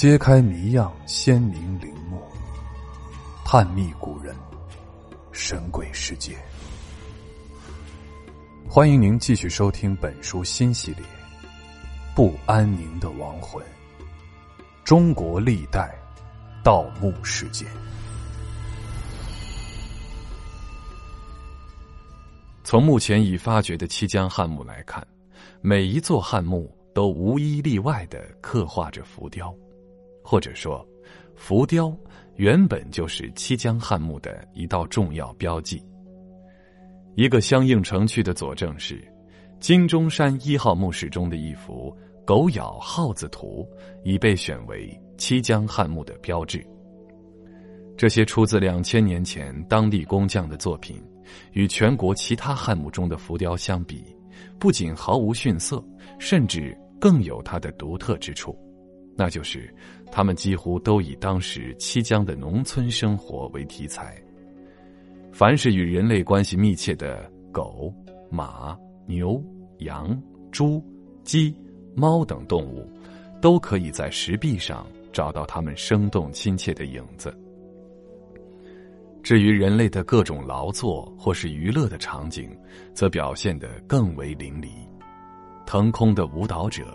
揭开谜样鲜明陵墓，探秘古人神鬼世界。欢迎您继续收听本书新系列《不安宁的亡魂：中国历代盗墓事件》。从目前已发掘的七江汉墓来看，每一座汉墓都无一例外的刻画着浮雕，或者说，浮雕原本就是七江汉墓的一道重要标记。一个相应程序的佐证是，金钟山一号墓室中的一幅狗咬耗子图已被选为七江汉墓的标志。这些出自两千年前当地工匠的作品。与全国其他汉墓中的浮雕相比，不仅毫无逊色，甚至更有它的独特之处，那就是他们几乎都以当时七江的农村生活为题材。凡是与人类关系密切的狗、马、牛、羊、猪、鸡、猫等动物，都可以在石壁上找到它们生动亲切的影子。至于人类的各种劳作或是娱乐的场景，则表现得更为淋漓。腾空的舞蹈者，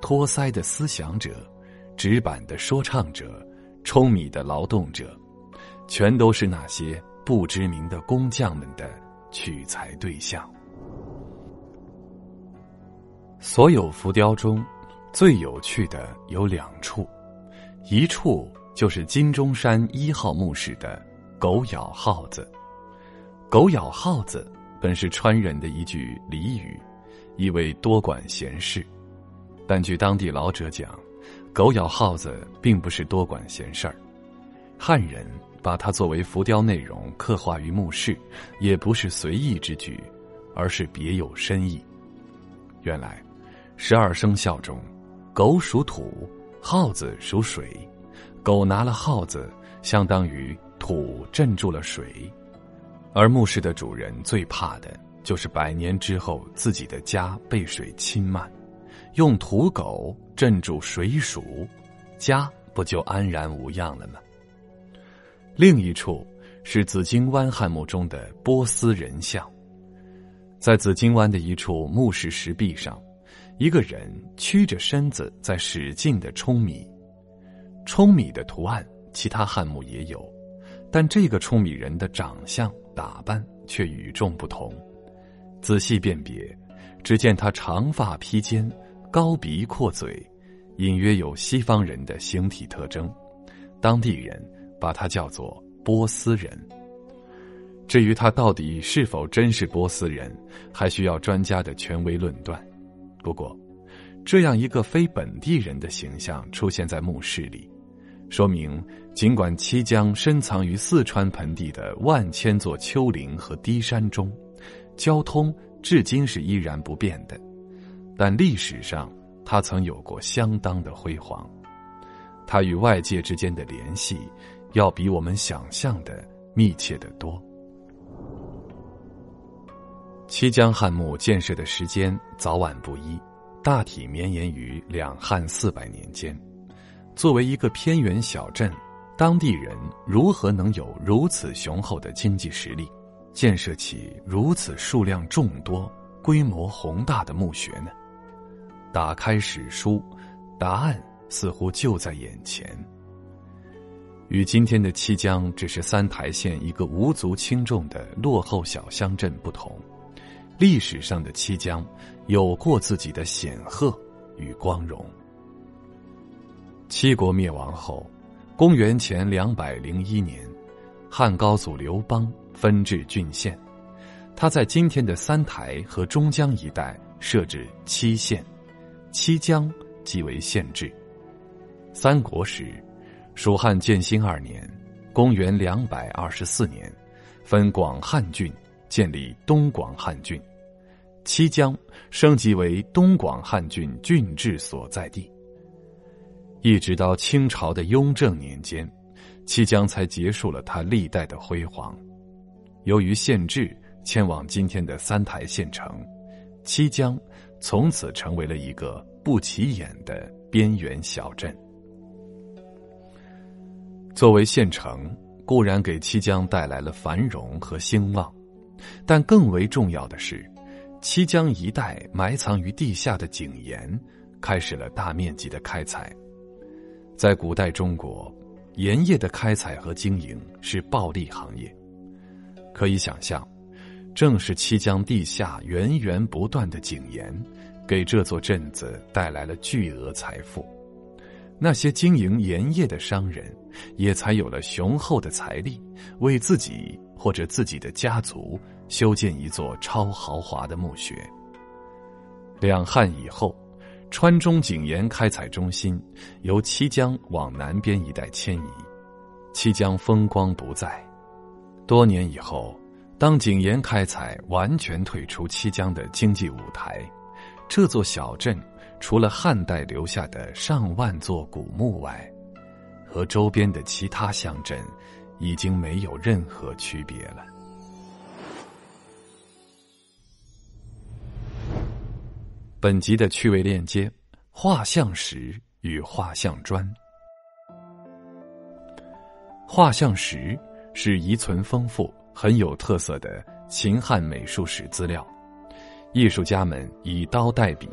托腮的思想者，纸板的说唱者，舂米的劳动者，全都是那些不知名的工匠们的取材对象。所有浮雕中，最有趣的有两处，一处就是金钟山一号墓室的。狗咬耗子，狗咬耗子本是川人的一句俚语，意为多管闲事。但据当地老者讲，狗咬耗子并不是多管闲事儿。汉人把它作为浮雕内容刻画于墓室，也不是随意之举，而是别有深意。原来，十二生肖中，狗属土，耗子属水，狗拿了耗子，相当于。土镇住了水，而墓室的主人最怕的就是百年之后自己的家被水侵漫，用土狗镇住水鼠，家不就安然无恙了吗？另一处是紫荆湾汉墓中的波斯人像，在紫荆湾的一处墓室石壁上，一个人屈着身子在使劲的舂米，舂米的图案，其他汉墓也有。但这个舂米人的长相打扮却与众不同，仔细辨别，只见他长发披肩，高鼻阔嘴，隐约有西方人的形体特征。当地人把他叫做波斯人。至于他到底是否真是波斯人，还需要专家的权威论断。不过，这样一个非本地人的形象出现在墓室里。说明，尽管七江深藏于四川盆地的万千座丘陵和低山中，交通至今是依然不变的，但历史上它曾有过相当的辉煌。它与外界之间的联系，要比我们想象的密切得多。七江汉墓建设的时间早晚不一，大体绵延于两汉四百年间。作为一个偏远小镇，当地人如何能有如此雄厚的经济实力，建设起如此数量众多、规模宏大的墓穴呢？打开史书，答案似乎就在眼前。与今天的七江只是三台县一个无足轻重的落后小乡镇不同，历史上的七江有过自己的显赫与光荣。七国灭亡后，公元前两百零一年，汉高祖刘邦分治郡县，他在今天的三台和中江一带设置七县，七江即为县治。三国时，蜀汉建兴二年，公元两百二十四年，分广汉郡，建立东广汉郡，七江升级为东广汉郡郡治所在地。一直到清朝的雍正年间，七江才结束了它历代的辉煌。由于县治迁往今天的三台县城，七江从此成为了一个不起眼的边缘小镇。作为县城，固然给七江带来了繁荣和兴旺，但更为重要的是，七江一带埋藏于地下的井盐开始了大面积的开采。在古代中国，盐业的开采和经营是暴利行业。可以想象，正是七江地下源源不断的井盐，给这座镇子带来了巨额财富。那些经营盐业的商人，也才有了雄厚的财力，为自己或者自己的家族修建一座超豪华的墓穴。两汉以后。川中井盐开采中心由七江往南边一带迁移，七江风光不再。多年以后，当井盐开采完全退出七江的经济舞台，这座小镇除了汉代留下的上万座古墓外，和周边的其他乡镇已经没有任何区别了。本集的趣味链接：画像石与画像砖。画像石是遗存丰富、很有特色的秦汉美术史资料。艺术家们以刀代笔，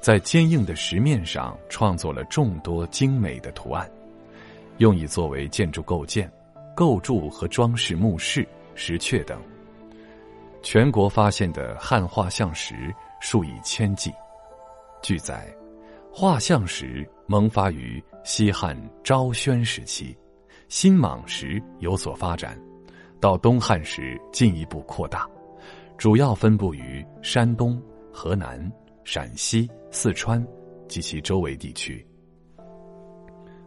在坚硬的石面上创作了众多精美的图案，用以作为建筑构件、构筑和装饰墓室、石阙等。全国发现的汉画像石。数以千计。据载，画像石萌发于西汉昭宣时期，新莽时有所发展，到东汉时进一步扩大，主要分布于山东、河南、陕西、四川及其周围地区。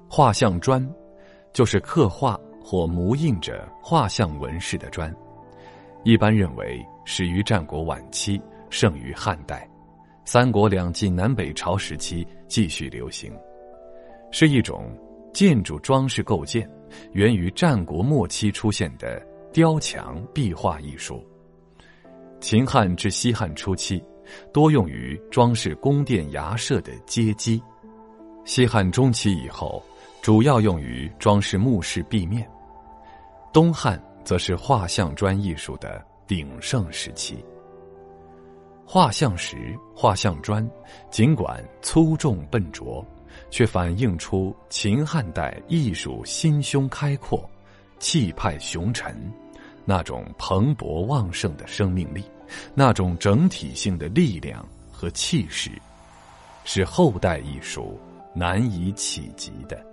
画像砖，就是刻画或模印着画像纹饰的砖，一般认为始于战国晚期。盛于汉代，三国两晋南北朝时期继续流行，是一种建筑装饰构件，源于战国末期出现的雕墙壁画艺术。秦汉至西汉初期，多用于装饰宫殿衙舍的阶基；西汉中期以后，主要用于装饰墓室壁面；东汉则是画像砖艺术的鼎盛时期。画像石、画像砖，尽管粗重笨拙，却反映出秦汉代艺术心胸开阔、气派雄沉，那种蓬勃旺盛的生命力，那种整体性的力量和气势，是后代艺术难以企及的。